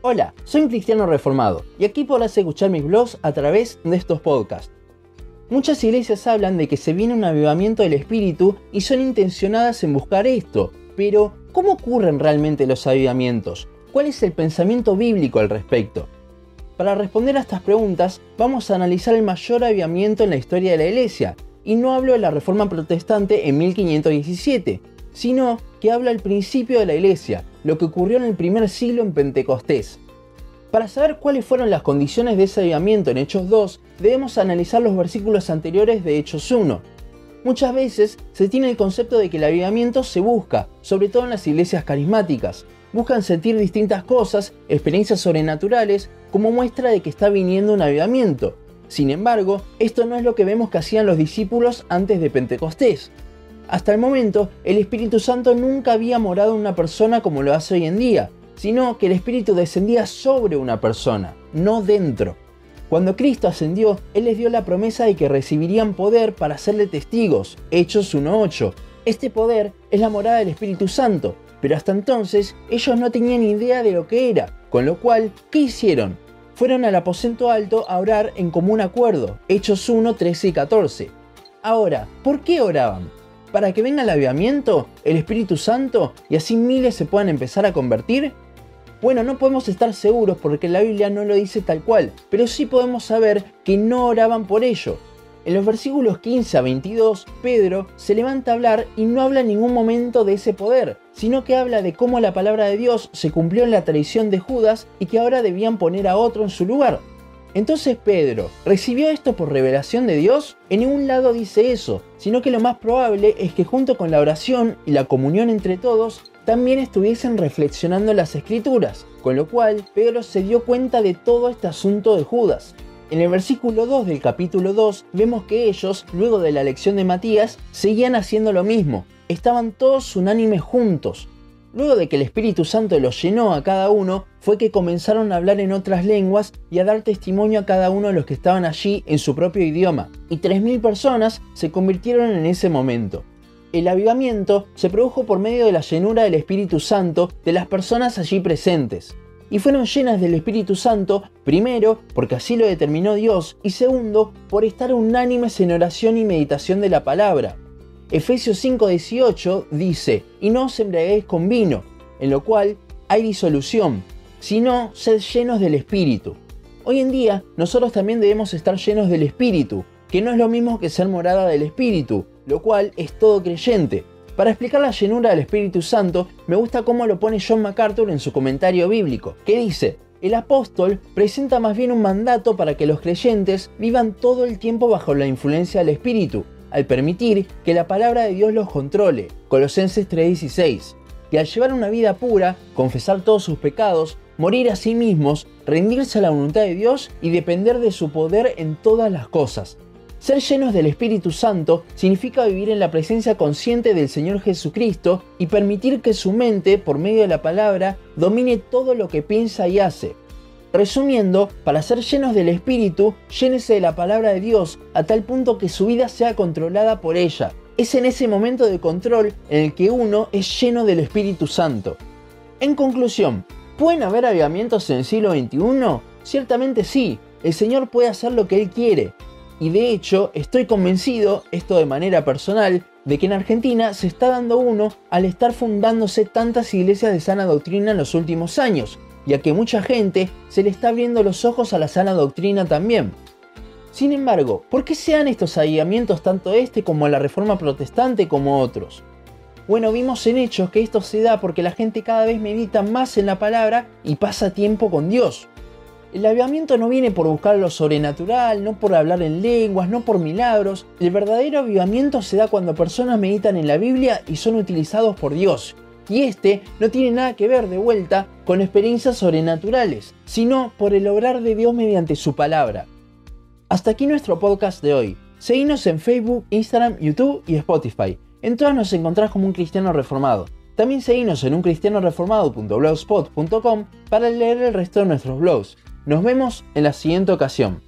Hola, soy un cristiano reformado y aquí podrás escuchar mis blogs a través de estos podcasts. Muchas iglesias hablan de que se viene un avivamiento del espíritu y son intencionadas en buscar esto, pero ¿cómo ocurren realmente los avivamientos? ¿Cuál es el pensamiento bíblico al respecto? Para responder a estas preguntas, vamos a analizar el mayor avivamiento en la historia de la iglesia, y no hablo de la Reforma Protestante en 1517, sino que habla al principio de la iglesia, lo que ocurrió en el primer siglo en Pentecostés. Para saber cuáles fueron las condiciones de ese avivamiento en Hechos 2, debemos analizar los versículos anteriores de Hechos 1. Muchas veces se tiene el concepto de que el avivamiento se busca, sobre todo en las iglesias carismáticas. Buscan sentir distintas cosas, experiencias sobrenaturales, como muestra de que está viniendo un avivamiento. Sin embargo, esto no es lo que vemos que hacían los discípulos antes de Pentecostés. Hasta el momento, el Espíritu Santo nunca había morado en una persona como lo hace hoy en día, sino que el Espíritu descendía sobre una persona, no dentro. Cuando Cristo ascendió, Él les dio la promesa de que recibirían poder para serle testigos, Hechos 1.8. Este poder es la morada del Espíritu Santo, pero hasta entonces ellos no tenían idea de lo que era, con lo cual, ¿qué hicieron? Fueron al aposento alto a orar en común acuerdo, Hechos 1, 13 y 14. Ahora, ¿por qué oraban? Para que venga el avivamiento, el Espíritu Santo y así miles se puedan empezar a convertir? Bueno, no podemos estar seguros porque la Biblia no lo dice tal cual, pero sí podemos saber que no oraban por ello. En los versículos 15 a 22, Pedro se levanta a hablar y no habla en ningún momento de ese poder, sino que habla de cómo la palabra de Dios se cumplió en la tradición de Judas y que ahora debían poner a otro en su lugar. Entonces Pedro, ¿recibió esto por revelación de Dios? En ningún lado dice eso, sino que lo más probable es que junto con la oración y la comunión entre todos, también estuviesen reflexionando las escrituras, con lo cual Pedro se dio cuenta de todo este asunto de Judas. En el versículo 2 del capítulo 2 vemos que ellos, luego de la elección de Matías, seguían haciendo lo mismo, estaban todos unánimes juntos, Luego de que el Espíritu Santo los llenó a cada uno, fue que comenzaron a hablar en otras lenguas y a dar testimonio a cada uno de los que estaban allí en su propio idioma, y 3.000 personas se convirtieron en ese momento. El avivamiento se produjo por medio de la llenura del Espíritu Santo de las personas allí presentes. Y fueron llenas del Espíritu Santo, primero, porque así lo determinó Dios, y segundo, por estar unánimes en oración y meditación de la palabra. Efesios 5:18 dice, y no os embriaguéis con vino, en lo cual hay disolución, sino sed llenos del Espíritu. Hoy en día nosotros también debemos estar llenos del Espíritu, que no es lo mismo que ser morada del Espíritu, lo cual es todo creyente. Para explicar la llenura del Espíritu Santo, me gusta cómo lo pone John MacArthur en su comentario bíblico, que dice, el apóstol presenta más bien un mandato para que los creyentes vivan todo el tiempo bajo la influencia del Espíritu, al permitir que la palabra de Dios los controle, Colosenses 3:16, y al llevar una vida pura, confesar todos sus pecados, morir a sí mismos, rendirse a la voluntad de Dios y depender de su poder en todas las cosas. Ser llenos del Espíritu Santo significa vivir en la presencia consciente del Señor Jesucristo y permitir que su mente, por medio de la palabra, domine todo lo que piensa y hace, Resumiendo, para ser llenos del Espíritu, llénese de la palabra de Dios a tal punto que su vida sea controlada por ella. Es en ese momento de control en el que uno es lleno del Espíritu Santo. En conclusión, ¿pueden haber avivamientos en el siglo XXI? Ciertamente sí, el Señor puede hacer lo que Él quiere. Y de hecho, estoy convencido, esto de manera personal, de que en Argentina se está dando uno al estar fundándose tantas iglesias de sana doctrina en los últimos años ya que mucha gente se le está abriendo los ojos a la sana doctrina también. Sin embargo, ¿por qué se dan estos avivamientos tanto este como la reforma protestante como otros? Bueno, vimos en hechos que esto se da porque la gente cada vez medita más en la palabra y pasa tiempo con Dios. El avivamiento no viene por buscar lo sobrenatural, no por hablar en lenguas, no por milagros. El verdadero avivamiento se da cuando personas meditan en la Biblia y son utilizados por Dios y este no tiene nada que ver de vuelta con experiencias sobrenaturales, sino por el obrar de Dios mediante su palabra. Hasta aquí nuestro podcast de hoy. Seguinos en Facebook, Instagram, YouTube y Spotify. En todas nos encontrás como un cristiano reformado. También seguinos en uncristianoreformado.blogspot.com para leer el resto de nuestros blogs. Nos vemos en la siguiente ocasión.